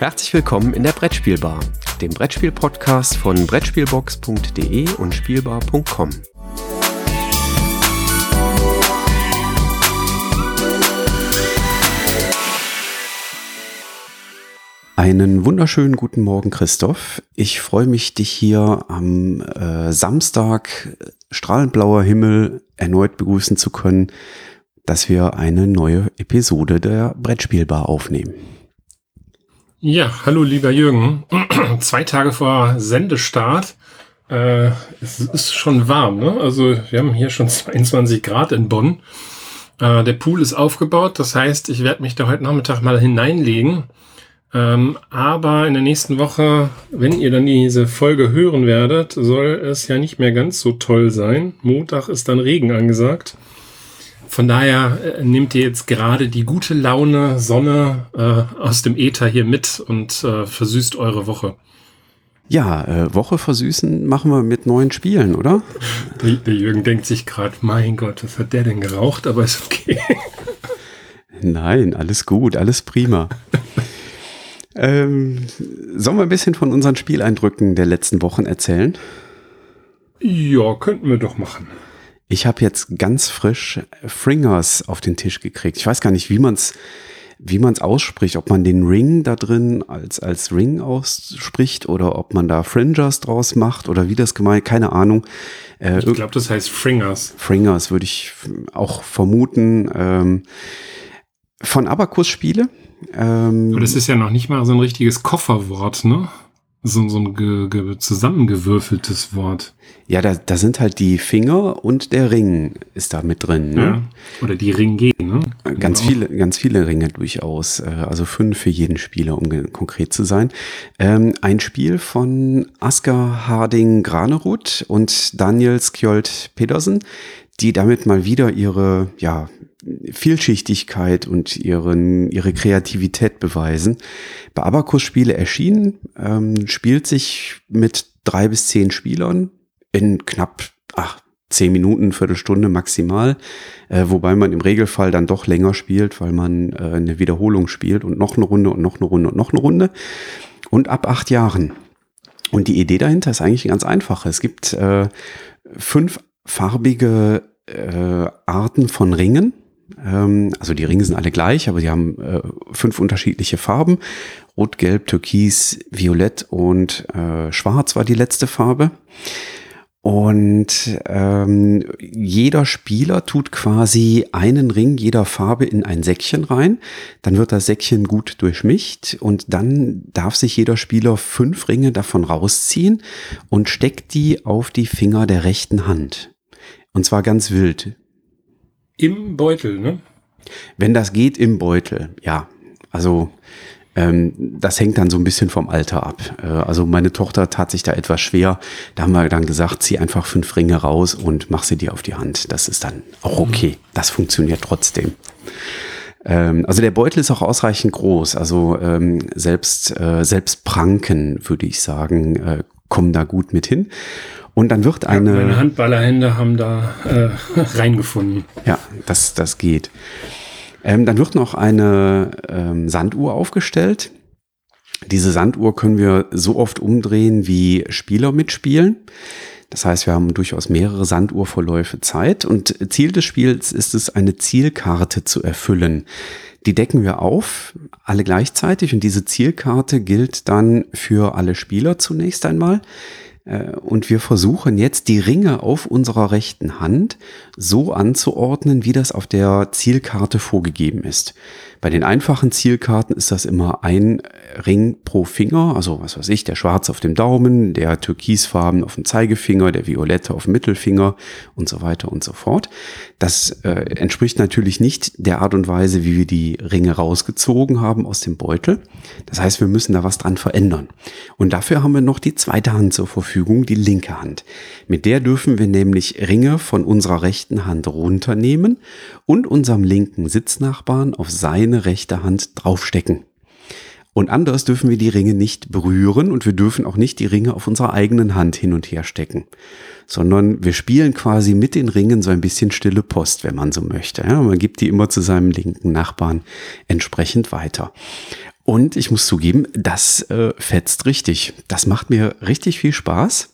Herzlich willkommen in der Brettspielbar, dem Brettspiel-Podcast von Brettspielbox.de und Spielbar.com. Einen wunderschönen guten Morgen, Christoph. Ich freue mich, dich hier am äh, Samstag, strahlend blauer Himmel, erneut begrüßen zu können, dass wir eine neue Episode der Brettspielbar aufnehmen. Ja, hallo lieber Jürgen. Zwei Tage vor Sendestart. Äh, es ist schon warm, ne? Also wir haben hier schon 22 Grad in Bonn. Äh, der Pool ist aufgebaut, das heißt, ich werde mich da heute Nachmittag mal hineinlegen. Ähm, aber in der nächsten Woche, wenn ihr dann diese Folge hören werdet, soll es ja nicht mehr ganz so toll sein. Montag ist dann Regen angesagt. Von daher äh, nehmt ihr jetzt gerade die gute Laune, Sonne äh, aus dem Äther hier mit und äh, versüßt eure Woche. Ja, äh, Woche versüßen machen wir mit neuen Spielen, oder? Der, Jürgen denkt sich gerade, mein Gott, was hat der denn geraucht? Aber ist okay. Nein, alles gut, alles prima. ähm, sollen wir ein bisschen von unseren Spieleindrücken der letzten Wochen erzählen? Ja, könnten wir doch machen. Ich habe jetzt ganz frisch Fringers auf den Tisch gekriegt. Ich weiß gar nicht, wie man es wie man es ausspricht, ob man den Ring da drin als, als Ring ausspricht oder ob man da Fringers draus macht oder wie das gemeint, keine Ahnung. Äh, ich glaube, das heißt Fringers. Fringers würde ich auch vermuten. Ähm, von Abacus Spiele. Ähm, Aber das ist ja noch nicht mal so ein richtiges Kofferwort, ne? So, so ein ge, ge, zusammengewürfeltes Wort. Ja, da, da sind halt die Finger und der Ring ist da mit drin. Ne? Ja, oder die Ringe, ne? Ganz genau. viele, ganz viele Ringe durchaus. Äh, also fünf für jeden Spieler, um konkret zu sein. Ähm, ein Spiel von Asker Harding Granerud und Daniel Skjold Pedersen, die damit mal wieder ihre, ja, Vielschichtigkeit und ihren, ihre Kreativität beweisen. Bei Abacus-Spiele erschienen, ähm, spielt sich mit drei bis zehn Spielern in knapp ach, zehn Minuten, Viertelstunde maximal, äh, wobei man im Regelfall dann doch länger spielt, weil man äh, eine Wiederholung spielt und noch eine Runde und noch eine Runde und noch eine Runde. Und ab acht Jahren. Und die Idee dahinter ist eigentlich ganz einfach. Es gibt äh, fünf farbige äh, Arten von Ringen ähm, also die Ringe sind alle gleich, aber sie haben äh, fünf unterschiedliche Farben. Rot, Gelb, Türkis, Violett und äh, Schwarz war die letzte Farbe. Und ähm, jeder Spieler tut quasi einen Ring jeder Farbe in ein Säckchen rein. Dann wird das Säckchen gut durchmischt und dann darf sich jeder Spieler fünf Ringe davon rausziehen und steckt die auf die Finger der rechten Hand. Und zwar ganz wild. Im Beutel, ne? Wenn das geht, im Beutel, ja. Also ähm, das hängt dann so ein bisschen vom Alter ab. Äh, also meine Tochter tat sich da etwas schwer. Da haben wir dann gesagt, zieh einfach fünf Ringe raus und mach sie dir auf die Hand. Das ist dann auch mhm. okay. Das funktioniert trotzdem. Ähm, also der Beutel ist auch ausreichend groß. Also ähm, selbst, äh, selbst Pranken, würde ich sagen, äh, kommen da gut mit hin. Und dann wird eine. Ja, meine Handballerhände haben da äh, reingefunden. Ja, das, das geht. Ähm, dann wird noch eine ähm, Sanduhr aufgestellt. Diese Sanduhr können wir so oft umdrehen, wie Spieler mitspielen. Das heißt, wir haben durchaus mehrere Sanduhrverläufe Zeit und Ziel des Spiels ist es, eine Zielkarte zu erfüllen. Die decken wir auf, alle gleichzeitig und diese Zielkarte gilt dann für alle Spieler zunächst einmal. Äh, und wir versuchen jetzt die Ringe auf unserer rechten Hand so anzuordnen, wie das auf der Zielkarte vorgegeben ist. Bei den einfachen Zielkarten ist das immer ein Ring pro Finger, also was weiß ich, der schwarz auf dem Daumen, der türkisfarben auf dem Zeigefinger, der violette auf dem Mittelfinger und so weiter und so fort. Das äh, entspricht natürlich nicht der Art und Weise, wie wir die Ringe rausgezogen haben aus dem Beutel. Das heißt, wir müssen da was dran verändern. Und dafür haben wir noch die zweite Hand zur Verfügung, die linke Hand. Mit der dürfen wir nämlich Ringe von unserer rechten Hand runternehmen und unserem linken Sitznachbarn auf seine rechte Hand draufstecken. Und anders dürfen wir die Ringe nicht berühren und wir dürfen auch nicht die Ringe auf unserer eigenen Hand hin und her stecken, sondern wir spielen quasi mit den Ringen so ein bisschen stille Post, wenn man so möchte. Ja, man gibt die immer zu seinem linken Nachbarn entsprechend weiter. Und ich muss zugeben, das äh, fetzt richtig. Das macht mir richtig viel Spaß.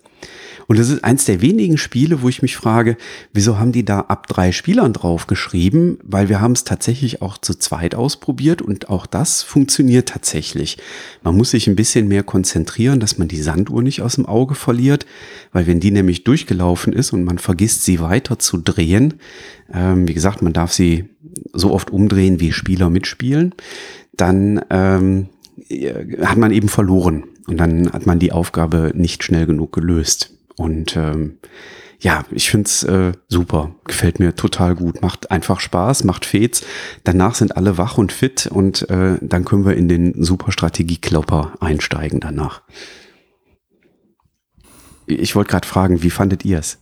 Und das ist eins der wenigen Spiele, wo ich mich frage, wieso haben die da ab drei Spielern drauf geschrieben? Weil wir haben es tatsächlich auch zu zweit ausprobiert und auch das funktioniert tatsächlich. Man muss sich ein bisschen mehr konzentrieren, dass man die Sanduhr nicht aus dem Auge verliert, weil wenn die nämlich durchgelaufen ist und man vergisst, sie weiter zu drehen, ähm, wie gesagt, man darf sie so oft umdrehen, wie Spieler mitspielen, dann ähm, hat man eben verloren und dann hat man die Aufgabe nicht schnell genug gelöst. Und ähm, ja, ich find's äh, super, gefällt mir total gut, macht einfach Spaß, macht Fets. Danach sind alle wach und fit und äh, dann können wir in den super Strategie-Klopper einsteigen danach. Ich wollte gerade fragen, wie fandet ihr's?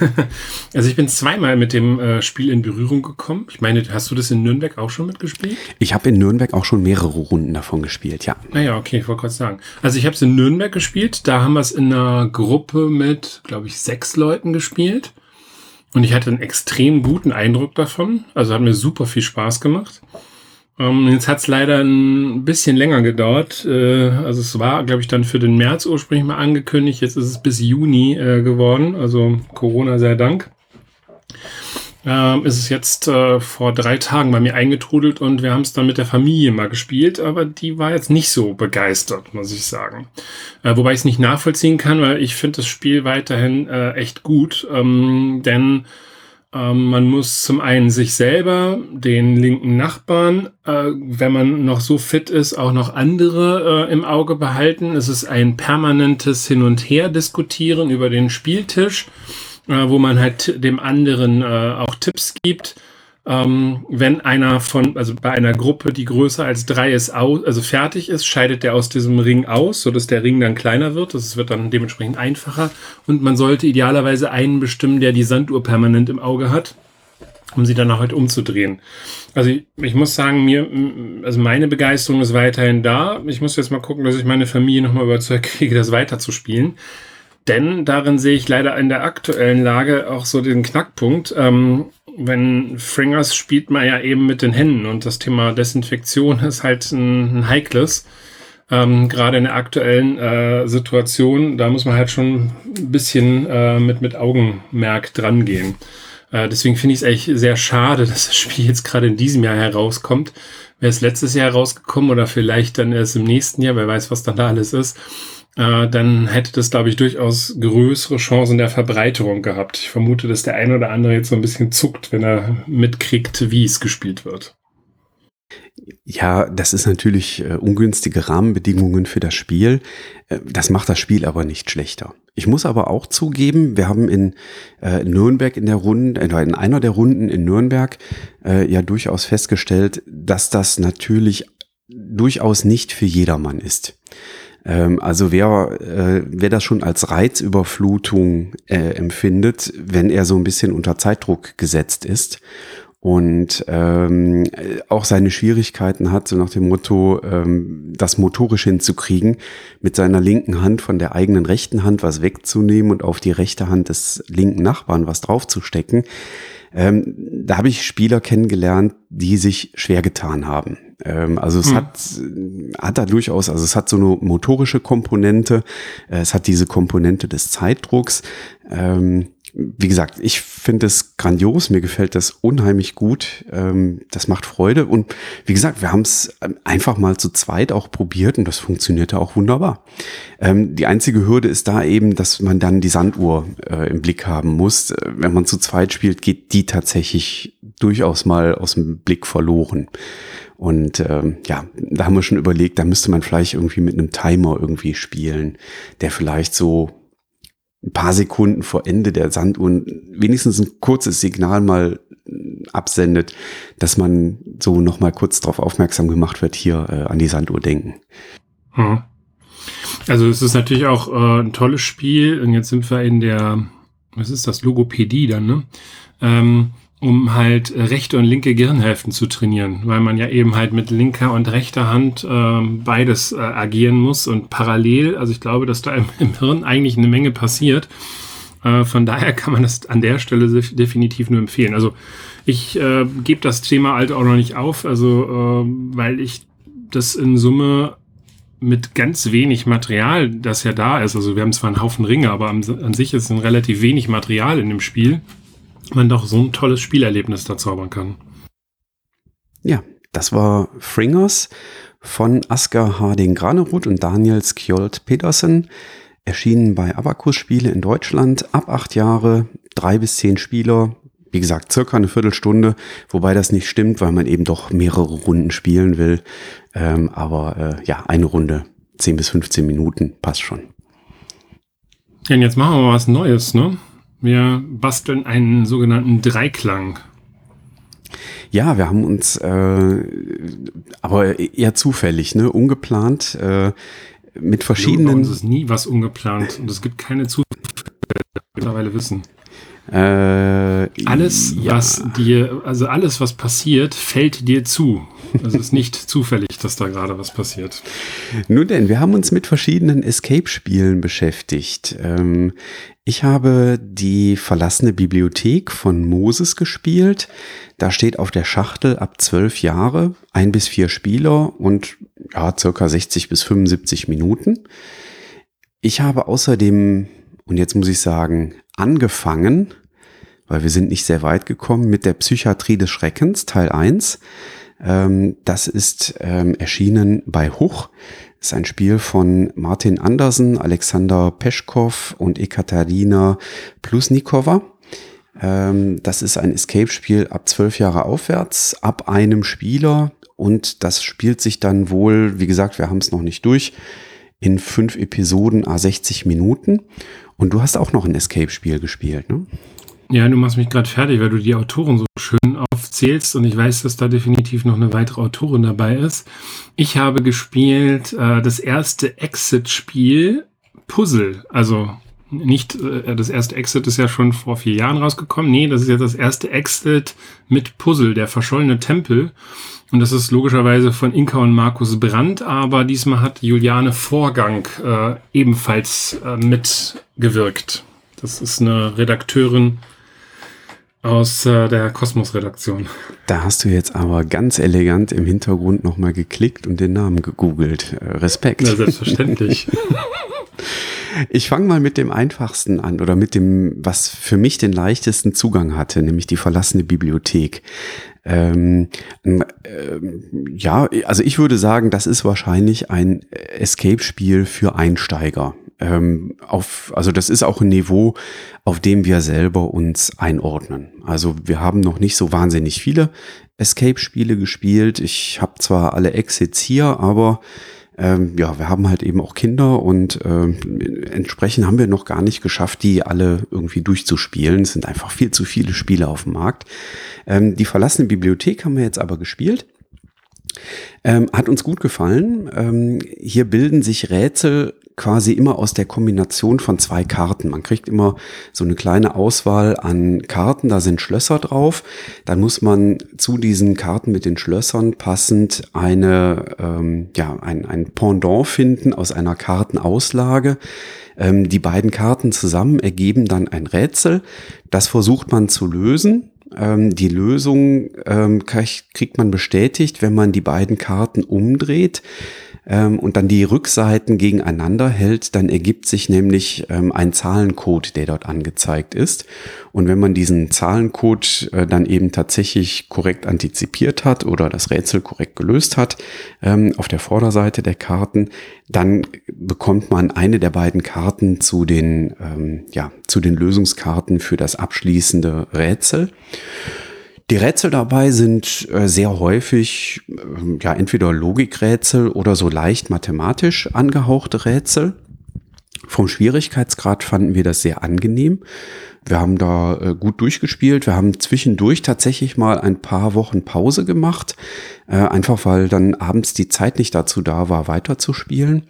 also ich bin zweimal mit dem äh, Spiel in Berührung gekommen. Ich meine, hast du das in Nürnberg auch schon mitgespielt? Ich habe in Nürnberg auch schon mehrere Runden davon gespielt, ja. Naja, okay, ich wollte kurz sagen. Also ich habe es in Nürnberg gespielt. Da haben wir es in einer Gruppe mit, glaube ich, sechs Leuten gespielt. Und ich hatte einen extrem guten Eindruck davon. Also hat mir super viel Spaß gemacht. Ähm, jetzt hat es leider ein bisschen länger gedauert. Äh, also es war, glaube ich, dann für den März ursprünglich mal angekündigt. Jetzt ist es bis Juni äh, geworden. Also Corona sei Dank. Ähm, ist es jetzt äh, vor drei Tagen bei mir eingetrudelt und wir haben es dann mit der Familie mal gespielt, aber die war jetzt nicht so begeistert, muss ich sagen. Äh, wobei ich es nicht nachvollziehen kann, weil ich finde das Spiel weiterhin äh, echt gut, ähm, denn ähm, man muss zum einen sich selber, den linken Nachbarn, äh, wenn man noch so fit ist, auch noch andere äh, im Auge behalten. Es ist ein permanentes Hin und Her diskutieren über den Spieltisch, äh, wo man halt dem anderen äh, auch Tipps gibt ähm, wenn einer von, also bei einer Gruppe, die größer als drei ist, aus, also fertig ist, scheidet der aus diesem Ring aus, sodass der Ring dann kleiner wird. Das wird dann dementsprechend einfacher. Und man sollte idealerweise einen bestimmen, der die Sanduhr permanent im Auge hat, um sie dann auch halt umzudrehen. Also ich, ich muss sagen, mir, also meine Begeisterung ist weiterhin da. Ich muss jetzt mal gucken, dass ich meine Familie nochmal überzeugt kriege, das weiterzuspielen. Denn darin sehe ich leider in der aktuellen Lage auch so den Knackpunkt. Ähm, wenn Fringers spielt man ja eben mit den Händen und das Thema Desinfektion ist halt ein, ein heikles. Ähm, Gerade in der aktuellen äh, Situation, da muss man halt schon ein bisschen äh, mit, mit Augenmerk dran gehen. Äh, deswegen finde ich es echt sehr schade, dass das Spiel jetzt gerade in diesem Jahr herauskommt. Wäre es letztes Jahr herausgekommen oder vielleicht dann erst im nächsten Jahr, wer weiß, was dann da alles ist äh, dann hätte das, glaube ich, durchaus größere Chancen der Verbreiterung gehabt. Ich vermute, dass der eine oder andere jetzt so ein bisschen zuckt, wenn er mitkriegt, wie es gespielt wird. Ja, das ist natürlich äh, ungünstige Rahmenbedingungen für das Spiel. Äh, das macht das Spiel aber nicht schlechter. Ich muss aber auch zugeben, wir haben in äh, Nürnberg in der Runde, äh, in einer der Runden in Nürnberg ja durchaus festgestellt, dass das natürlich durchaus nicht für jedermann ist. Ähm, also wer, äh, wer das schon als Reizüberflutung äh, empfindet, wenn er so ein bisschen unter Zeitdruck gesetzt ist und ähm, auch seine Schwierigkeiten hat, so nach dem Motto, ähm, das motorisch hinzukriegen, mit seiner linken Hand von der eigenen rechten Hand was wegzunehmen und auf die rechte Hand des linken Nachbarn was draufzustecken. Ähm, da habe ich Spieler kennengelernt, die sich schwer getan haben. Ähm, also es hm. hat, hat da durchaus, also es hat so eine motorische Komponente, äh, es hat diese Komponente des Zeitdrucks. Ähm, wie gesagt, ich finde es grandios, mir gefällt das unheimlich gut, ähm, das macht Freude und wie gesagt, wir haben es ähm, einfach mal zu zweit auch probiert und das funktionierte auch wunderbar. Ähm, die einzige Hürde ist da eben, dass man dann die Sanduhr äh, im Blick haben muss. Äh, wenn man zu zweit spielt, geht die tatsächlich durchaus mal aus dem Blick verloren. Und ähm, ja, da haben wir schon überlegt, da müsste man vielleicht irgendwie mit einem Timer irgendwie spielen, der vielleicht so ein paar Sekunden vor Ende der Sanduhr wenigstens ein kurzes Signal mal absendet, dass man so noch mal kurz darauf aufmerksam gemacht wird, hier äh, an die Sanduhr denken. Hm. Also es ist natürlich auch äh, ein tolles Spiel und jetzt sind wir in der, was ist das, Logopädie dann, ne? Ähm, um halt rechte und linke Gehirnhälften zu trainieren, weil man ja eben halt mit linker und rechter Hand äh, beides äh, agieren muss und parallel, also ich glaube, dass da im, im Hirn eigentlich eine Menge passiert. Äh, von daher kann man das an der Stelle definitiv nur empfehlen. Also ich äh, gebe das Thema halt auch noch nicht auf, also äh, weil ich das in Summe mit ganz wenig Material, das ja da ist, also wir haben zwar einen Haufen Ringe, aber an, an sich ist ein relativ wenig Material in dem Spiel, man doch so ein tolles Spielerlebnis da zaubern kann. Ja, das war Fringers von Asker Harding Granerud und Daniel Skjold Petersen. Erschienen bei Abacus Spiele in Deutschland ab acht Jahre, drei bis zehn Spieler. Wie gesagt, circa eine Viertelstunde, wobei das nicht stimmt, weil man eben doch mehrere Runden spielen will. Ähm, aber äh, ja, eine Runde, zehn bis 15 Minuten, passt schon. Ja, und jetzt machen wir mal was Neues, ne? Wir basteln einen sogenannten Dreiklang. Ja, wir haben uns, äh, aber eher zufällig, ne, ungeplant, äh, mit verschiedenen. Uns ist nie was ungeplant und es gibt keine Zufälle, mittlerweile wissen. Äh, alles, ja. was dir, also alles, was passiert, fällt dir zu. Es ist nicht zufällig, dass da gerade was passiert. Nun denn, wir haben uns mit verschiedenen Escape-Spielen beschäftigt. Ähm, ich habe die verlassene Bibliothek von Moses gespielt. Da steht auf der Schachtel ab zwölf Jahre, ein bis vier Spieler und ja, circa 60 bis 75 Minuten. Ich habe außerdem, und jetzt muss ich sagen, angefangen, weil wir sind nicht sehr weit gekommen, mit der Psychiatrie des Schreckens, Teil 1. Ähm, das ist ähm, erschienen bei Huch. Das ist ein Spiel von Martin Andersen, Alexander Peschkow und Ekaterina Plusnikova. Ähm, das ist ein Escape-Spiel ab zwölf Jahre aufwärts, ab einem Spieler. Und das spielt sich dann wohl, wie gesagt, wir haben es noch nicht durch, in fünf Episoden a 60 Minuten. Und du hast auch noch ein Escape-Spiel gespielt, ne? Ja, du machst mich gerade fertig, weil du die Autoren so schön aufzählst und ich weiß, dass da definitiv noch eine weitere Autorin dabei ist. Ich habe gespielt äh, das erste Exit-Spiel Puzzle. Also nicht, äh, das erste Exit ist ja schon vor vier Jahren rausgekommen. Nee, das ist jetzt das erste Exit mit Puzzle, der verschollene Tempel. Und das ist logischerweise von Inka und Markus Brandt, aber diesmal hat Juliane Vorgang äh, ebenfalls äh, mitgewirkt. Das ist eine Redakteurin aus äh, der Kosmos-Redaktion. Da hast du jetzt aber ganz elegant im Hintergrund nochmal geklickt und den Namen gegoogelt. Äh, Respekt. Ja, selbstverständlich. Ich fange mal mit dem einfachsten an oder mit dem, was für mich den leichtesten Zugang hatte, nämlich die verlassene Bibliothek. Ähm, ähm, ja, also ich würde sagen, das ist wahrscheinlich ein Escape-Spiel für Einsteiger ähm, auf, also das ist auch ein Niveau, auf dem wir selber uns einordnen. Also wir haben noch nicht so wahnsinnig viele Escape-Spiele gespielt. Ich habe zwar alle Exits hier, aber ähm, ja, wir haben halt eben auch Kinder und ähm, entsprechend haben wir noch gar nicht geschafft, die alle irgendwie durchzuspielen. Es sind einfach viel zu viele Spiele auf dem Markt. Ähm, die verlassene Bibliothek haben wir jetzt aber gespielt. Ähm, hat uns gut gefallen. Ähm, hier bilden sich Rätsel quasi immer aus der Kombination von zwei Karten. Man kriegt immer so eine kleine Auswahl an Karten, da sind Schlösser drauf. Dann muss man zu diesen Karten mit den Schlössern passend eine, ähm, ja, ein, ein Pendant finden aus einer Kartenauslage. Ähm, die beiden Karten zusammen ergeben dann ein Rätsel. Das versucht man zu lösen. Ähm, die Lösung ähm, kriegt man bestätigt, wenn man die beiden Karten umdreht ähm, und dann die Rückseiten gegeneinander hält, dann ergibt sich nämlich ähm, ein Zahlencode, der dort angezeigt ist. Und wenn man diesen Zahlencode äh, dann eben tatsächlich korrekt antizipiert hat oder das Rätsel korrekt gelöst hat ähm, auf der Vorderseite der Karten, dann bekommt man eine der beiden Karten zu den, ähm, ja, zu den Lösungskarten für das abschließende Rätsel. Die Rätsel dabei sind äh, sehr häufig äh, ja entweder Logikrätsel oder so leicht mathematisch angehauchte Rätsel. Vom Schwierigkeitsgrad fanden wir das sehr angenehm. Wir haben da äh, gut durchgespielt. Wir haben zwischendurch tatsächlich mal ein paar Wochen Pause gemacht, äh, einfach weil dann abends die Zeit nicht dazu da war, weiterzuspielen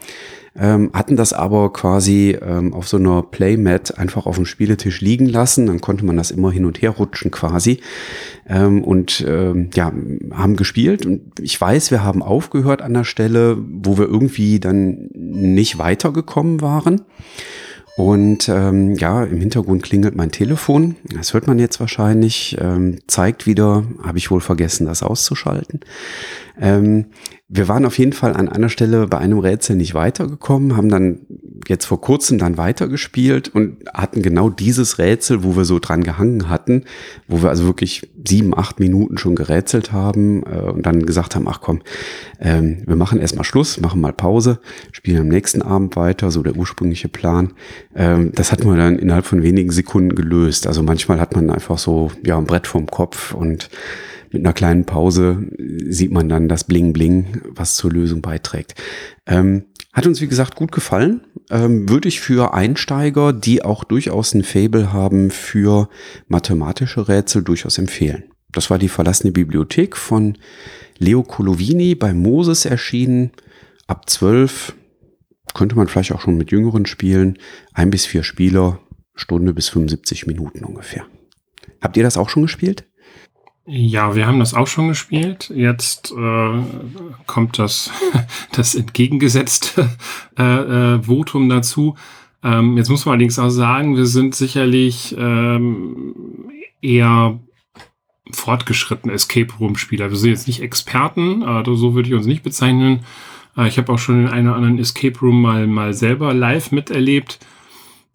ähm, hatten das aber quasi ähm, auf so einer Playmat einfach auf dem Spieletisch liegen lassen. Dann konnte man das immer hin und her rutschen quasi ähm, und ähm, ja, haben gespielt. Und ich weiß, wir haben aufgehört an der Stelle, wo wir irgendwie dann nicht weitergekommen waren. Und ähm, ja, im Hintergrund klingelt mein Telefon. Das hört man jetzt wahrscheinlich. Ähm, zeigt wieder, habe ich wohl vergessen, das auszuschalten. Ähm, wir waren auf jeden Fall an einer Stelle bei einem Rätsel nicht weitergekommen, haben dann jetzt vor kurzem dann weitergespielt und hatten genau dieses Rätsel, wo wir so dran gehangen hatten, wo wir also wirklich sieben, acht Minuten schon gerätselt haben äh, und dann gesagt haben, ach komm, ähm, wir machen erstmal Schluss, machen mal Pause, spielen am nächsten Abend weiter, so der ursprüngliche Plan. Ähm, das hat man dann innerhalb von wenigen Sekunden gelöst. Also manchmal hat man einfach so ja ein Brett vorm Kopf und mit einer kleinen Pause sieht man dann das Bling Bling, was zur Lösung beiträgt. Ähm, hat uns, wie gesagt, gut gefallen. Ähm, würde ich für Einsteiger, die auch durchaus ein Fable haben für mathematische Rätsel, durchaus empfehlen. Das war die verlassene Bibliothek von Leo Colovini bei Moses erschienen. Ab zwölf könnte man vielleicht auch schon mit Jüngeren spielen. Ein bis vier Spieler, Stunde bis 75 Minuten ungefähr. Habt ihr das auch schon gespielt? Ja, wir haben das auch schon gespielt. Jetzt äh, kommt das, das entgegengesetzte äh, äh, Votum dazu. Ähm, jetzt muss man allerdings auch sagen, wir sind sicherlich ähm, eher fortgeschrittene Escape Room Spieler. Wir sind jetzt nicht Experten, äh, so würde ich uns nicht bezeichnen. Äh, ich habe auch schon in einem oder anderen Escape Room mal, mal selber live miterlebt.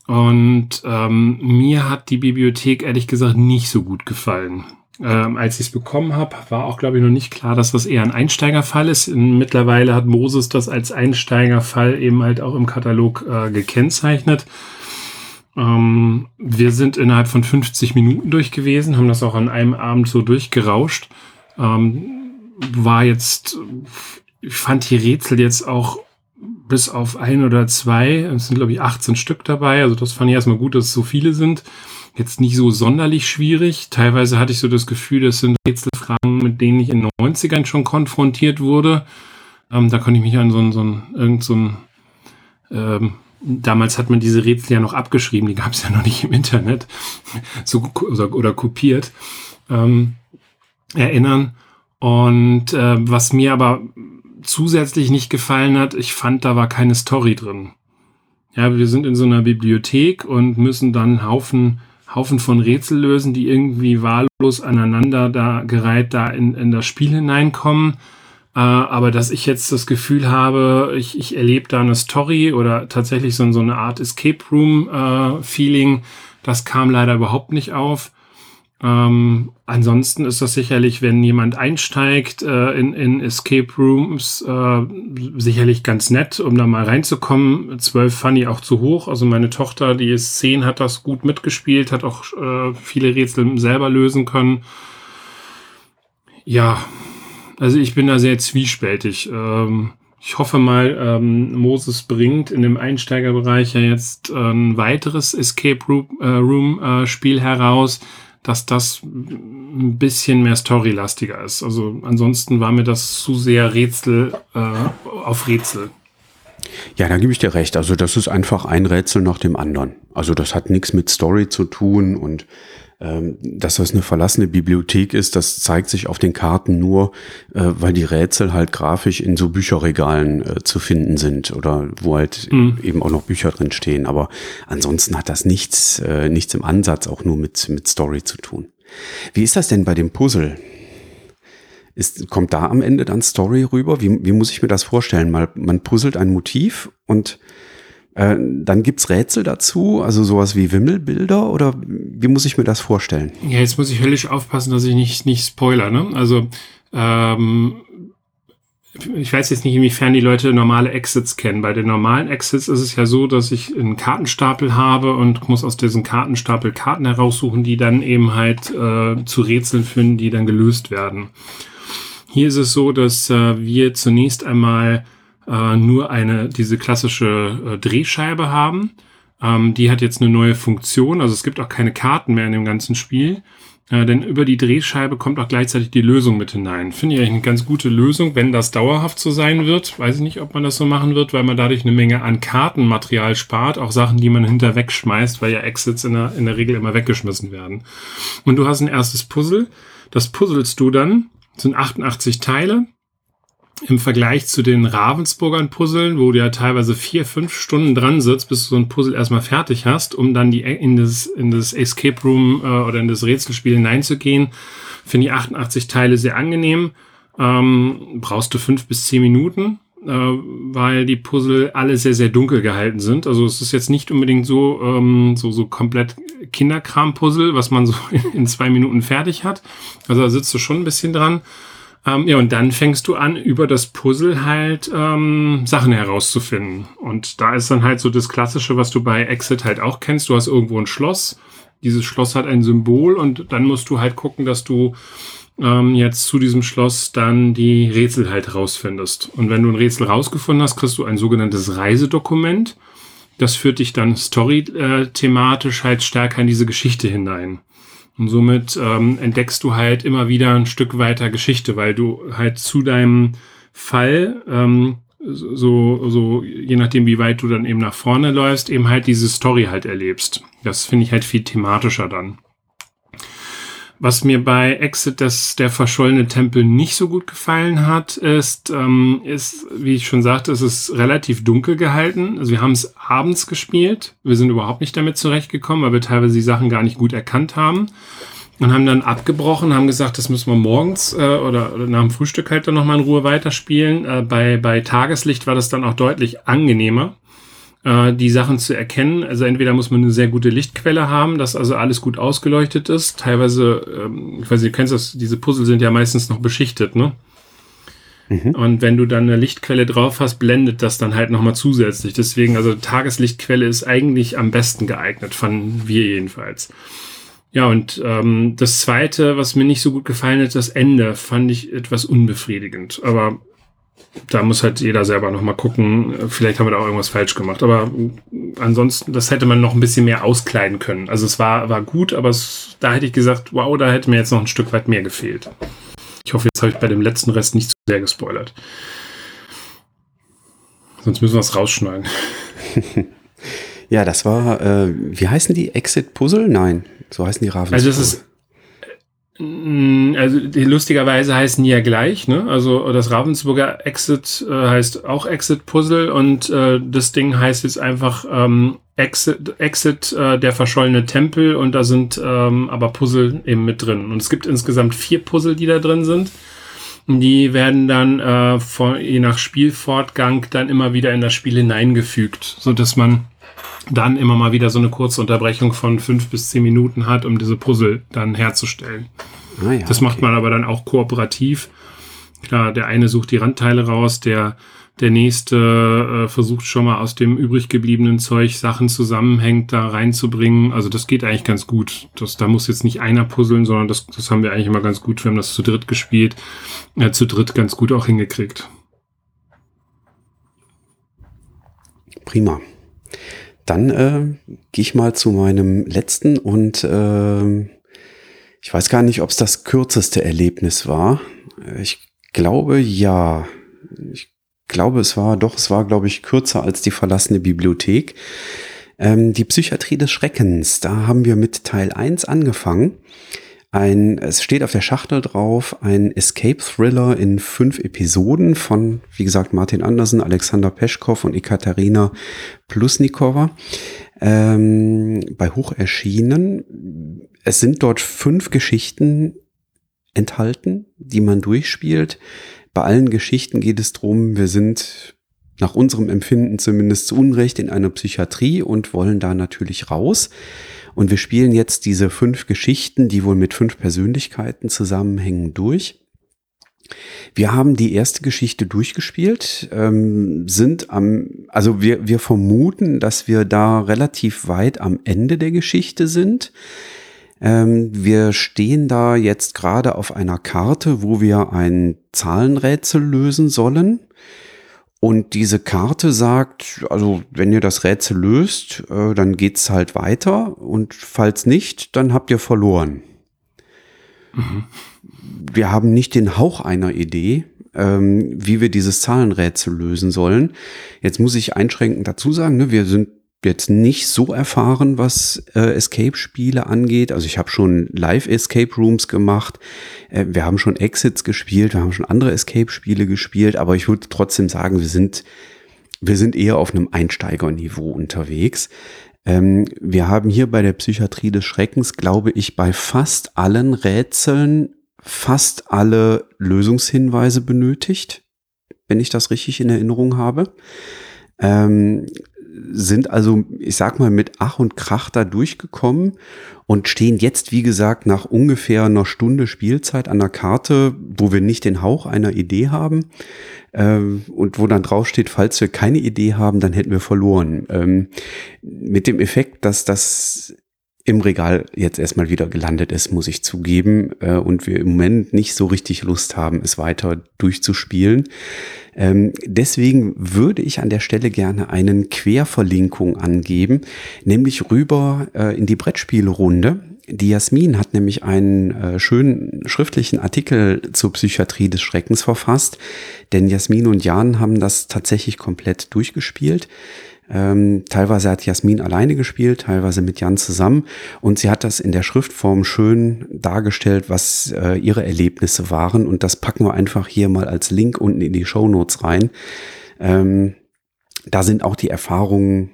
Und ähm, mir hat die Bibliothek ehrlich gesagt nicht so gut gefallen ähm, als ich es bekommen habe, war auch, glaube ich, noch nicht klar, dass das eher ein Einsteigerfall ist. Mittlerweile hat Moses das als Einsteigerfall eben halt auch im Katalog äh, gekennzeichnet. Ähm, wir sind innerhalb von 50 Minuten durch gewesen, haben das auch an einem Abend so durchgerauscht. Ähm, war jetzt, ich fand die Rätsel jetzt auch bis auf ein oder zwei, es sind glaube ich 18 Stück dabei, also das fand ich erstmal gut, dass es so viele sind jetzt nicht so sonderlich schwierig. Teilweise hatte ich so das Gefühl, das sind Rätselfragen, mit denen ich in den 90ern schon konfrontiert wurde. Ähm, da konnte ich mich an so ein, so ein, irgend so ein, ähm, damals hat man diese Rätsel ja noch abgeschrieben, die gab es ja noch nicht im Internet, so, oder, oder kopiert, ähm, erinnern. Und äh, was mir aber zusätzlich nicht gefallen hat, ich fand, da war keine Story drin. Ja, wir sind in so einer Bibliothek und müssen dann Haufen Haufen von Rätsel lösen, die irgendwie wahllos aneinander da gereiht da in, in das Spiel hineinkommen. Äh, aber dass ich jetzt das Gefühl habe, ich, ich erlebe da eine Story oder tatsächlich so, so eine Art Escape Room äh, Feeling, das kam leider überhaupt nicht auf. Ähm, ansonsten ist das sicherlich, wenn jemand einsteigt äh, in, in Escape Rooms, äh, sicherlich ganz nett, um da mal reinzukommen. Zwölf fand ich auch zu hoch. Also meine Tochter, die ist zehn, hat das gut mitgespielt, hat auch äh, viele Rätsel selber lösen können. Ja, also ich bin da sehr zwiespältig. Ähm, ich hoffe mal, ähm, Moses bringt in dem Einsteigerbereich ja jetzt ein weiteres Escape Room, äh, Room äh, Spiel heraus dass das ein bisschen mehr storylastiger ist. Also ansonsten war mir das zu sehr Rätsel äh, auf Rätsel. Ja, da gebe ich dir recht. Also das ist einfach ein Rätsel nach dem anderen. Also das hat nichts mit Story zu tun und dass das eine verlassene Bibliothek ist, das zeigt sich auf den Karten nur, äh, weil die Rätsel halt grafisch in so Bücherregalen äh, zu finden sind oder wo halt mhm. eben auch noch Bücher drin stehen. Aber ansonsten hat das nichts, äh, nichts im Ansatz auch nur mit, mit Story zu tun. Wie ist das denn bei dem Puzzle? Ist, kommt da am Ende dann Story rüber? Wie, wie muss ich mir das vorstellen? Mal, man puzzelt ein Motiv und äh, dann gibt's Rätsel dazu, also sowas wie Wimmelbilder oder wie muss ich mir das vorstellen? Ja, jetzt muss ich höllisch aufpassen, dass ich nicht, nicht spoiler. Ne? Also ähm, ich weiß jetzt nicht, inwiefern die Leute normale Exits kennen. Bei den normalen Exits ist es ja so, dass ich einen Kartenstapel habe und muss aus diesem Kartenstapel Karten heraussuchen, die dann eben halt äh, zu Rätseln führen, die dann gelöst werden. Hier ist es so, dass äh, wir zunächst einmal äh, nur eine, diese klassische äh, Drehscheibe haben. Ähm, die hat jetzt eine neue Funktion, also es gibt auch keine Karten mehr in dem ganzen Spiel. Äh, denn über die Drehscheibe kommt auch gleichzeitig die Lösung mit hinein. Finde ich eigentlich eine ganz gute Lösung, wenn das dauerhaft so sein wird. Weiß ich nicht, ob man das so machen wird, weil man dadurch eine Menge an Kartenmaterial spart. Auch Sachen, die man hinter wegschmeißt, weil ja Exits in der, in der Regel immer weggeschmissen werden. Und du hast ein erstes Puzzle. Das puzzelst du dann. Das sind 88 Teile. Im Vergleich zu den Ravensburgern Puzzeln, wo du ja teilweise vier, fünf Stunden dran sitzt, bis du so ein Puzzle erstmal fertig hast, um dann die in das, in das Escape Room äh, oder in das Rätselspiel hineinzugehen, finde ich 88 Teile sehr angenehm. Ähm, brauchst du fünf bis zehn Minuten, äh, weil die Puzzle alle sehr, sehr dunkel gehalten sind. Also es ist jetzt nicht unbedingt so, ähm, so, so komplett Kinderkram-Puzzle, was man so in zwei Minuten fertig hat. Also da sitzt du schon ein bisschen dran. Ähm, ja, und dann fängst du an, über das Puzzle halt ähm, Sachen herauszufinden. Und da ist dann halt so das Klassische, was du bei Exit halt auch kennst. Du hast irgendwo ein Schloss. Dieses Schloss hat ein Symbol und dann musst du halt gucken, dass du ähm, jetzt zu diesem Schloss dann die Rätsel halt rausfindest. Und wenn du ein Rätsel rausgefunden hast, kriegst du ein sogenanntes Reisedokument. Das führt dich dann story-thematisch halt stärker in diese Geschichte hinein. Und somit ähm, entdeckst du halt immer wieder ein Stück weiter Geschichte, weil du halt zu deinem Fall, ähm, so, so, je nachdem, wie weit du dann eben nach vorne läufst, eben halt diese Story halt erlebst. Das finde ich halt viel thematischer dann. Was mir bei Exit das, der verschollene Tempel nicht so gut gefallen hat, ist, ähm, ist, wie ich schon sagte, es ist relativ dunkel gehalten. Also wir haben es abends gespielt. Wir sind überhaupt nicht damit zurechtgekommen, weil wir teilweise die Sachen gar nicht gut erkannt haben. Und haben dann abgebrochen, haben gesagt, das müssen wir morgens äh, oder, oder nach dem Frühstück halt dann nochmal in Ruhe weiterspielen. Äh, bei, bei Tageslicht war das dann auch deutlich angenehmer äh, die Sachen zu erkennen. Also entweder muss man eine sehr gute Lichtquelle haben, dass also alles gut ausgeleuchtet ist. Teilweise, ähm, ich weiß nicht, du kennst das, diese Puzzle sind ja meistens noch beschichtet, ne? Mhm. Und wenn du dann eine Lichtquelle drauf hast, blendet das dann halt nochmal zusätzlich. Deswegen, also Tageslichtquelle ist eigentlich am besten geeignet, fanden wir jedenfalls. Ja, und ähm, das Zweite, was mir nicht so gut gefallen hat, das Ende, fand ich etwas unbefriedigend. Aber da muss halt jeder selber nochmal gucken. Vielleicht haben wir da auch irgendwas falsch gemacht. Aber ansonsten, das hätte man noch ein bisschen mehr auskleiden können. Also es war, war gut, aber es, da hätte ich gesagt, wow, da hätte mir jetzt noch ein Stück weit mehr gefehlt. Ich hoffe, jetzt habe ich bei dem letzten Rest nicht zu sehr gespoilert. Sonst müssen wir es rausschneiden. ja, das war, äh, wie heißen die? Exit Puzzle? Nein, so heißen die Ravens. Also das ist also die, lustigerweise heißen die ja gleich, ne? Also das Ravensburger Exit äh, heißt auch Exit Puzzle und äh, das Ding heißt jetzt einfach ähm, Exit, Exit äh, der verschollene Tempel und da sind ähm, aber Puzzle eben mit drin. Und es gibt insgesamt vier Puzzle, die da drin sind. Die werden dann äh, vor, je nach Spielfortgang dann immer wieder in das Spiel hineingefügt, so dass man dann immer mal wieder so eine kurze Unterbrechung von fünf bis zehn Minuten hat, um diese Puzzle dann herzustellen. Ah ja, das macht man aber dann auch kooperativ. Klar, der eine sucht die Randteile raus, der, der nächste äh, versucht schon mal aus dem übrig gebliebenen Zeug Sachen zusammenhängt, da reinzubringen. Also das geht eigentlich ganz gut. Das, da muss jetzt nicht einer puzzeln, sondern das, das haben wir eigentlich immer ganz gut. Wir haben das zu dritt gespielt, äh, zu dritt ganz gut auch hingekriegt. Prima. Dann äh, gehe ich mal zu meinem letzten und äh, ich weiß gar nicht, ob es das kürzeste Erlebnis war. Ich glaube ja. Ich glaube, es war doch, es war, glaube ich, kürzer als die verlassene Bibliothek. Ähm, die Psychiatrie des Schreckens, da haben wir mit Teil 1 angefangen. Ein, es steht auf der Schachtel drauf, ein Escape-Thriller in fünf Episoden von, wie gesagt, Martin Andersen, Alexander Peschkow und Ekaterina Plusnikova. Ähm, bei Hoch erschienen. Es sind dort fünf Geschichten enthalten, die man durchspielt. Bei allen Geschichten geht es darum, wir sind nach unserem Empfinden zumindest zu Unrecht in einer Psychiatrie und wollen da natürlich raus. Und wir spielen jetzt diese fünf Geschichten, die wohl mit fünf Persönlichkeiten zusammenhängen, durch. Wir haben die erste Geschichte durchgespielt, ähm, sind am, also wir, wir vermuten, dass wir da relativ weit am Ende der Geschichte sind. Ähm, wir stehen da jetzt gerade auf einer Karte, wo wir ein Zahlenrätsel lösen sollen. Und diese Karte sagt, also wenn ihr das Rätsel löst, äh, dann geht's halt weiter und falls nicht, dann habt ihr verloren. Mhm. Wir haben nicht den Hauch einer Idee, ähm, wie wir dieses Zahlenrätsel lösen sollen. Jetzt muss ich einschränkend dazu sagen, ne, wir sind jetzt nicht so erfahren, was äh, Escape-Spiele angeht. Also ich habe schon Live-Escape Rooms gemacht. Äh, wir haben schon Exits gespielt, wir haben schon andere Escape-Spiele gespielt, aber ich würde trotzdem sagen, wir sind, wir sind eher auf einem Einsteigerniveau unterwegs. Ähm, wir haben hier bei der Psychiatrie des Schreckens, glaube ich, bei fast allen Rätseln fast alle Lösungshinweise benötigt, wenn ich das richtig in Erinnerung habe. Ähm, sind also, ich sag mal, mit Ach und Krach da durchgekommen und stehen jetzt, wie gesagt, nach ungefähr einer Stunde Spielzeit an der Karte, wo wir nicht den Hauch einer Idee haben ähm, und wo dann draufsteht, falls wir keine Idee haben, dann hätten wir verloren. Ähm, mit dem Effekt, dass das im Regal jetzt erstmal wieder gelandet ist, muss ich zugeben, äh, und wir im Moment nicht so richtig Lust haben, es weiter durchzuspielen. Ähm, deswegen würde ich an der Stelle gerne einen Querverlinkung angeben, nämlich rüber äh, in die Brettspielrunde. Die Jasmin hat nämlich einen äh, schönen schriftlichen Artikel zur Psychiatrie des Schreckens verfasst, denn Jasmin und Jan haben das tatsächlich komplett durchgespielt. Ähm, teilweise hat Jasmin alleine gespielt, teilweise mit Jan zusammen. Und sie hat das in der Schriftform schön dargestellt, was äh, ihre Erlebnisse waren. Und das packen wir einfach hier mal als Link unten in die Show rein. Ähm, da sind auch die Erfahrungen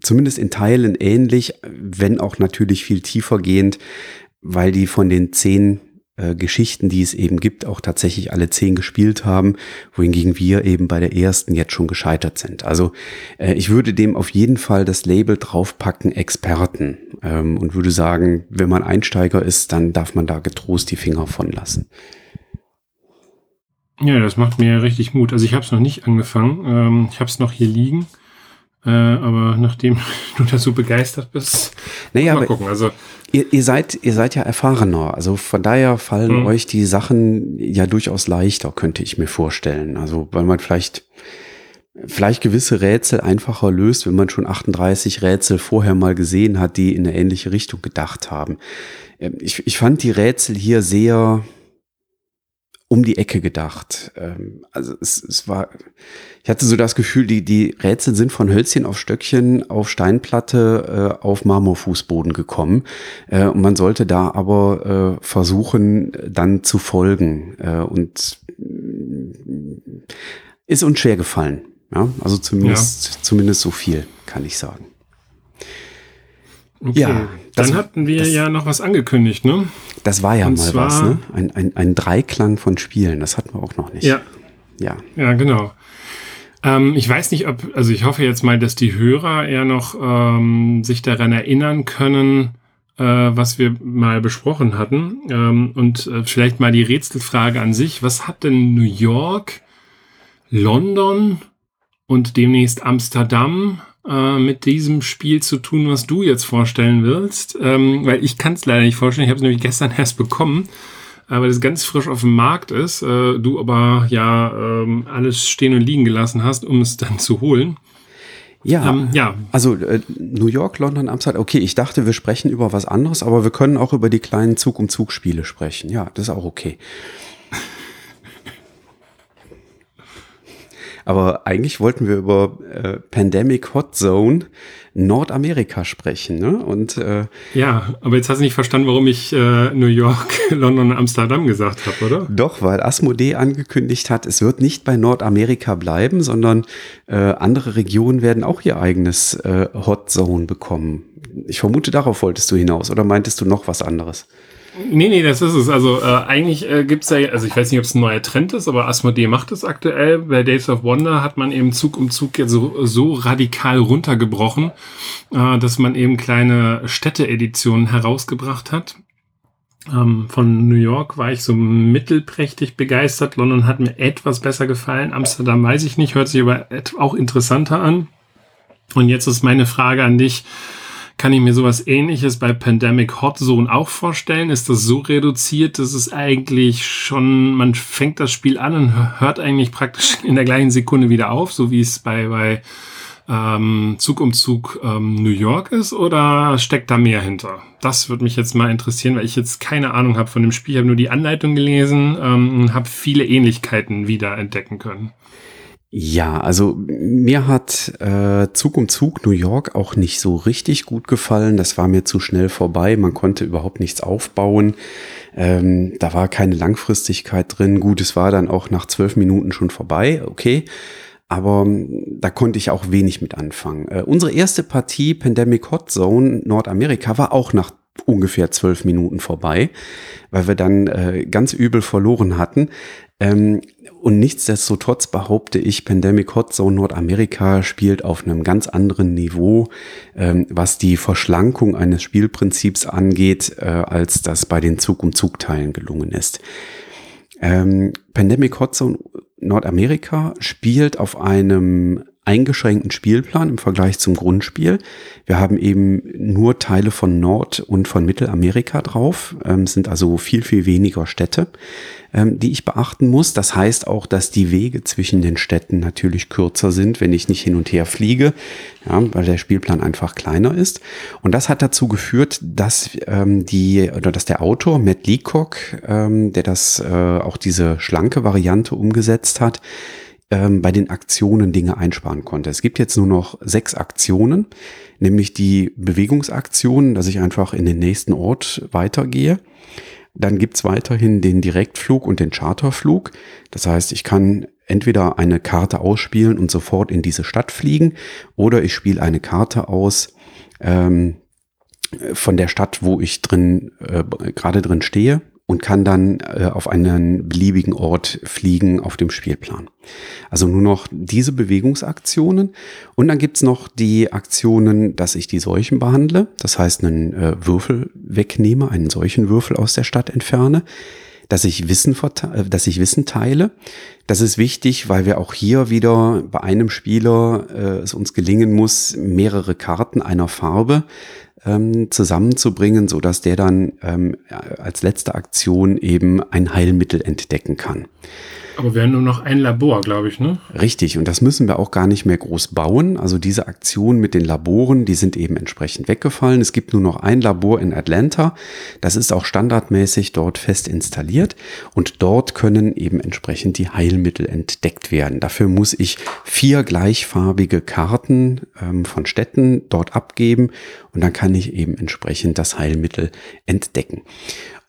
zumindest in Teilen ähnlich, wenn auch natürlich viel tiefer gehend, weil die von den zehn äh, Geschichten, die es eben gibt, auch tatsächlich alle zehn gespielt haben, wohingegen wir eben bei der ersten jetzt schon gescheitert sind. Also äh, ich würde dem auf jeden Fall das Label draufpacken, Experten, ähm, und würde sagen, wenn man Einsteiger ist, dann darf man da getrost die Finger von lassen. Ja, das macht mir richtig Mut. Also ich habe es noch nicht angefangen. Ähm, ich habe es noch hier liegen. Äh, aber nachdem du da so begeistert bist, naja, mal gucken. Also ihr, ihr seid ihr seid ja erfahrener, also von daher fallen mhm. euch die Sachen ja durchaus leichter, könnte ich mir vorstellen. Also weil man vielleicht vielleicht gewisse Rätsel einfacher löst, wenn man schon 38 Rätsel vorher mal gesehen hat, die in eine ähnliche Richtung gedacht haben. Ähm, ich, ich fand die Rätsel hier sehr um die Ecke gedacht. Ähm, also es, es war, ich hatte so das Gefühl, die, die Rätsel sind von Hölzchen auf Stöckchen auf Steinplatte äh, auf Marmorfußboden gekommen. Äh, und man sollte da aber äh, versuchen, dann zu folgen. Äh, und äh, ist uns schwer gefallen. Ja, also zumindest, ja. zumindest so viel, kann ich sagen. Okay. Ja, dann hatten wir das, ja noch was angekündigt, ne? Das war ja Und mal zwar, was, ne? Ein, ein, ein Dreiklang von Spielen, das hatten wir auch noch nicht. Ja. Ja, ja genau. Ähm, ich weiß nicht, ob, also ich hoffe jetzt mal, dass die Hörer eher noch ähm, sich daran erinnern können, äh, was wir mal besprochen hatten. Ähm, und äh, vielleicht mal die Rätselfrage an sich. Was hat denn New York, London und demnächst Amsterdam äh, mit diesem Spiel zu tun, was du jetzt vorstellen willst. Ähm, weil ich kann es leider nicht vorstellen. Ich habe es nämlich gestern erst bekommen, äh, weil es ganz frisch auf dem Markt ist. Äh, du aber ja ähm, alles stehen und liegen gelassen hast, um es dann zu holen. Ja, ähm, ja. Also äh, New York, London, Amsterdam. Okay, ich dachte, wir sprechen über was anderes, aber wir können auch über die kleinen Zug-um-Zug-Spiele sprechen. Ja, das ist auch okay. Aber eigentlich wollten wir über äh, Pandemic Hot Zone Nordamerika sprechen. Ne? Und, äh, ja, aber jetzt hast du nicht verstanden, warum ich äh, New York, London und Amsterdam gesagt habe, oder? Doch, weil Asmodee angekündigt hat, es wird nicht bei Nordamerika bleiben, sondern äh, andere Regionen werden auch ihr eigenes äh, Hot Zone bekommen. Ich vermute, darauf wolltest du hinaus oder meintest du noch was anderes? Nee, nee, das ist es. Also äh, eigentlich äh, gibt es ja, also ich weiß nicht, ob es ein neuer Trend ist, aber Asmodee macht es aktuell. Bei Days of Wonder hat man eben Zug um Zug jetzt so, so radikal runtergebrochen, äh, dass man eben kleine Städte-Editionen herausgebracht hat. Ähm, von New York war ich so mittelprächtig begeistert. London hat mir etwas besser gefallen. Amsterdam weiß ich nicht, hört sich aber auch interessanter an. Und jetzt ist meine Frage an dich kann ich mir sowas ähnliches bei Pandemic Hot Zone auch vorstellen? Ist das so reduziert, dass es eigentlich schon, man fängt das Spiel an und hört eigentlich praktisch in der gleichen Sekunde wieder auf, so wie es bei, bei ähm, Zug um Zug ähm, New York ist oder steckt da mehr hinter? Das würde mich jetzt mal interessieren, weil ich jetzt keine Ahnung habe von dem Spiel. Ich habe nur die Anleitung gelesen ähm, und habe viele Ähnlichkeiten wieder entdecken können. Ja, also mir hat äh, Zug um Zug New York auch nicht so richtig gut gefallen. Das war mir zu schnell vorbei. Man konnte überhaupt nichts aufbauen. Ähm, da war keine Langfristigkeit drin. Gut, es war dann auch nach zwölf Minuten schon vorbei. Okay. Aber ähm, da konnte ich auch wenig mit anfangen. Äh, unsere erste Partie Pandemic Hot Zone Nordamerika war auch nach ungefähr zwölf Minuten vorbei, weil wir dann äh, ganz übel verloren hatten. Ähm, und nichtsdestotrotz behaupte ich, Pandemic Hot Zone Nordamerika spielt auf einem ganz anderen Niveau, ähm, was die Verschlankung eines Spielprinzips angeht, äh, als das bei den Zug-um-Zug-Teilen gelungen ist. Ähm, Pandemic Hot Zone Nordamerika spielt auf einem eingeschränkten Spielplan im Vergleich zum Grundspiel. Wir haben eben nur Teile von Nord- und von Mittelamerika drauf, ähm, sind also viel, viel weniger Städte, ähm, die ich beachten muss. Das heißt auch, dass die Wege zwischen den Städten natürlich kürzer sind, wenn ich nicht hin und her fliege, ja, weil der Spielplan einfach kleiner ist. Und das hat dazu geführt, dass ähm, die oder dass der Autor Matt Leacock, ähm, der das äh, auch diese schlanke Variante umgesetzt hat, ähm, bei den Aktionen Dinge einsparen konnte. Es gibt jetzt nur noch sechs Aktionen, nämlich die Bewegungsaktionen, dass ich einfach in den nächsten Ort weitergehe. Dann gibt's weiterhin den Direktflug und den Charterflug. Das heißt, ich kann entweder eine Karte ausspielen und sofort in diese Stadt fliegen oder ich spiele eine Karte aus ähm, von der Stadt, wo ich drin äh, gerade drin stehe und kann dann äh, auf einen beliebigen Ort fliegen auf dem Spielplan. Also nur noch diese Bewegungsaktionen. Und dann gibt's noch die Aktionen, dass ich die Seuchen behandle. Das heißt, einen äh, Würfel wegnehme, einen solchen Würfel aus der Stadt entferne dass ich Wissen, äh, dass ich Wissen teile. Das ist wichtig, weil wir auch hier wieder bei einem Spieler äh, es uns gelingen muss, mehrere Karten einer Farbe ähm, zusammenzubringen, so dass der dann ähm, als letzte Aktion eben ein Heilmittel entdecken kann. Aber wir haben nur noch ein Labor, glaube ich, ne? Richtig, und das müssen wir auch gar nicht mehr groß bauen. Also diese Aktion mit den Laboren, die sind eben entsprechend weggefallen. Es gibt nur noch ein Labor in Atlanta. Das ist auch standardmäßig dort fest installiert. Und dort können eben entsprechend die Heilmittel entdeckt werden. Dafür muss ich vier gleichfarbige Karten ähm, von Städten dort abgeben. Und dann kann ich eben entsprechend das Heilmittel entdecken.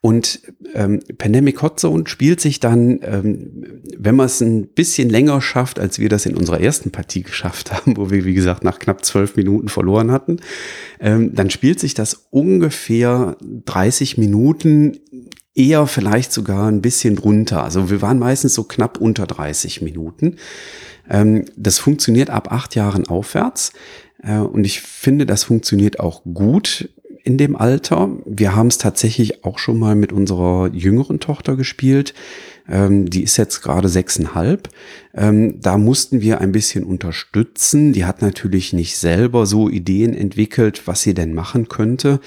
Und ähm, Pandemic Hot Zone spielt sich dann, ähm, wenn man es ein bisschen länger schafft, als wir das in unserer ersten Partie geschafft haben, wo wir, wie gesagt, nach knapp zwölf Minuten verloren hatten, ähm, dann spielt sich das ungefähr 30 Minuten, eher vielleicht sogar ein bisschen drunter. Also wir waren meistens so knapp unter 30 Minuten. Ähm, das funktioniert ab acht Jahren aufwärts. Äh, und ich finde, das funktioniert auch gut in dem Alter. Wir haben es tatsächlich auch schon mal mit unserer jüngeren Tochter gespielt. Ähm, die ist jetzt gerade sechseinhalb. Ähm, da mussten wir ein bisschen unterstützen. Die hat natürlich nicht selber so Ideen entwickelt, was sie denn machen könnte.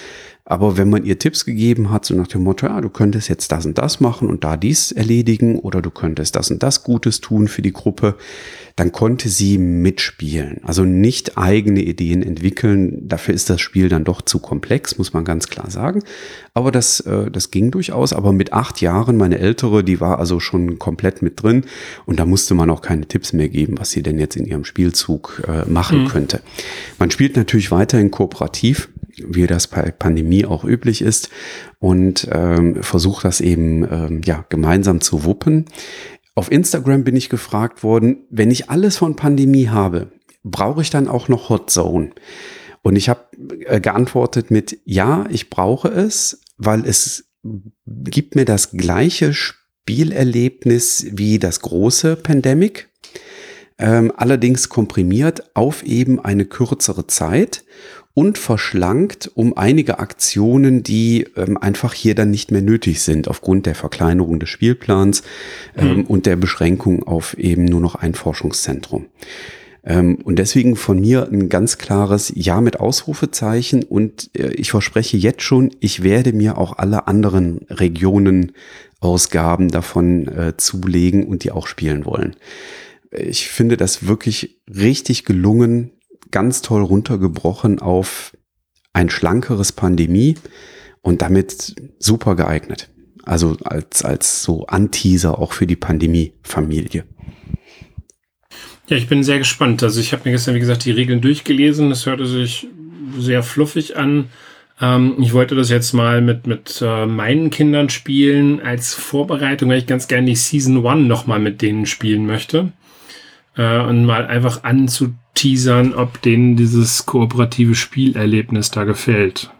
Aber wenn man ihr Tipps gegeben hat, so nach dem Motto, ja, du könntest jetzt das und das machen und da dies erledigen oder du könntest das und das Gutes tun für die Gruppe, dann konnte sie mitspielen. Also nicht eigene Ideen entwickeln. Dafür ist das Spiel dann doch zu komplex, muss man ganz klar sagen. Aber das, äh, das ging durchaus. Aber mit acht Jahren, meine ältere, die war also schon komplett mit drin. Und da musste man auch keine Tipps mehr geben, was sie denn jetzt in ihrem Spielzug äh, machen mhm. könnte. Man spielt natürlich weiterhin kooperativ wie das bei Pandemie auch üblich ist und ähm, versucht das eben ähm, ja gemeinsam zu wuppen. Auf Instagram bin ich gefragt worden, wenn ich alles von Pandemie habe, brauche ich dann auch noch Hot Zone? Und ich habe äh, geantwortet mit Ja, ich brauche es, weil es gibt mir das gleiche Spielerlebnis wie das große Pandemic, ähm, allerdings komprimiert auf eben eine kürzere Zeit und verschlankt um einige Aktionen, die ähm, einfach hier dann nicht mehr nötig sind aufgrund der Verkleinerung des Spielplans ähm, mhm. und der Beschränkung auf eben nur noch ein Forschungszentrum. Ähm, und deswegen von mir ein ganz klares Ja mit Ausrufezeichen und äh, ich verspreche jetzt schon, ich werde mir auch alle anderen Regionen Ausgaben davon äh, zulegen und die auch spielen wollen. Ich finde das wirklich richtig gelungen, ganz toll runtergebrochen auf ein schlankeres Pandemie und damit super geeignet. Also als, als so Anteaser auch für die Pandemie-Familie. Ja, ich bin sehr gespannt. Also ich habe mir gestern, wie gesagt, die Regeln durchgelesen. Es hörte sich sehr fluffig an. Ähm, ich wollte das jetzt mal mit, mit äh, meinen Kindern spielen als Vorbereitung, weil ich ganz gerne die Season One nochmal mit denen spielen möchte. Äh, und mal einfach anzuteasern, ob denen dieses kooperative Spielerlebnis da gefällt.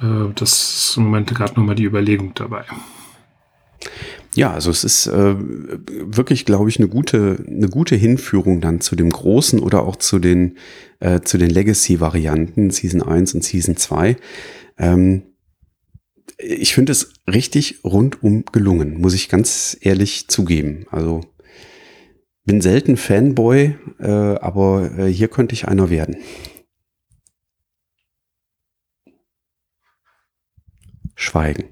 Äh, das ist im Moment gerade nochmal die Überlegung dabei. Ja, also es ist äh, wirklich, glaube ich, eine gute, eine gute Hinführung dann zu dem großen oder auch zu den, äh, zu den Legacy-Varianten, Season 1 und Season 2. Ähm, ich finde es richtig rundum gelungen, muss ich ganz ehrlich zugeben. Also bin selten Fanboy, äh, aber äh, hier könnte ich einer werden. Schweigen.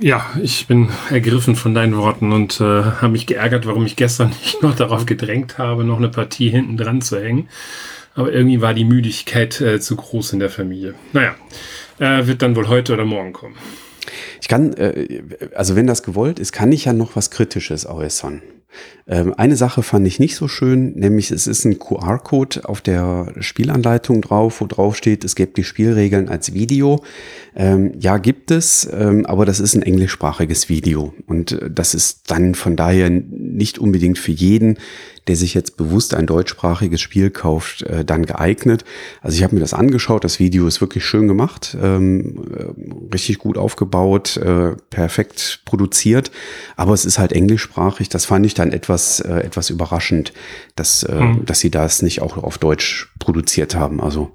Ja, ich bin ergriffen von deinen Worten und äh, habe mich geärgert, warum ich gestern nicht noch darauf gedrängt habe, noch eine Partie hinten dran zu hängen. Aber irgendwie war die Müdigkeit äh, zu groß in der Familie. Naja, äh, wird dann wohl heute oder morgen kommen. Ich kann, äh, also wenn das gewollt ist, kann ich ja noch was Kritisches äußern. Ähm, eine Sache fand ich nicht so schön, nämlich es ist ein QR-Code auf der Spielanleitung drauf, wo drauf steht, es gibt die Spielregeln als Video. Ähm, ja, gibt es, ähm, aber das ist ein englischsprachiges Video und äh, das ist dann von daher nicht unbedingt für jeden der sich jetzt bewusst ein deutschsprachiges Spiel kauft, äh, dann geeignet. Also ich habe mir das angeschaut, das Video ist wirklich schön gemacht, ähm, äh, richtig gut aufgebaut, äh, perfekt produziert, aber es ist halt englischsprachig. Das fand ich dann etwas, äh, etwas überraschend, dass, äh, mhm. dass sie das nicht auch auf Deutsch produziert haben. Also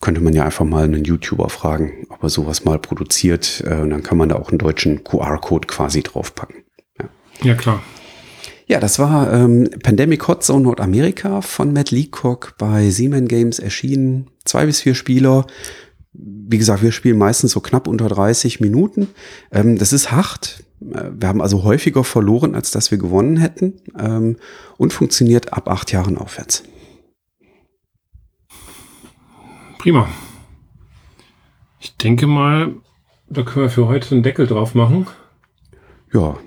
könnte man ja einfach mal einen YouTuber fragen, ob er sowas mal produziert. Äh, und dann kann man da auch einen deutschen QR-Code quasi draufpacken. Ja. ja, klar. Ja, das war ähm, Pandemic Hot Zone Nordamerika von Matt Leacock bei Seaman Games erschienen. Zwei bis vier Spieler. Wie gesagt, wir spielen meistens so knapp unter 30 Minuten. Ähm, das ist hart. Äh, wir haben also häufiger verloren, als dass wir gewonnen hätten. Ähm, und funktioniert ab acht Jahren aufwärts. Prima. Ich denke mal, da können wir für heute einen Deckel drauf machen. Ja,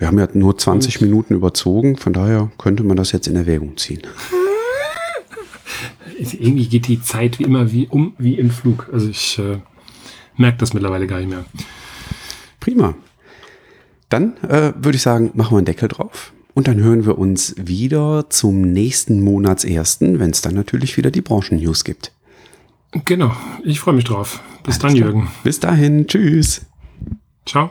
wir haben ja nur 20 Minuten überzogen, von daher könnte man das jetzt in Erwägung ziehen. Irgendwie geht die Zeit wie immer wie um wie im Flug. Also ich äh, merke das mittlerweile gar nicht mehr. Prima. Dann äh, würde ich sagen, machen wir einen Deckel drauf. Und dann hören wir uns wieder zum nächsten Monatsersten, wenn es dann natürlich wieder die Branchen-News gibt. Genau, ich freue mich drauf. Bis Alles dann, klar. Jürgen. Bis dahin, tschüss. Ciao.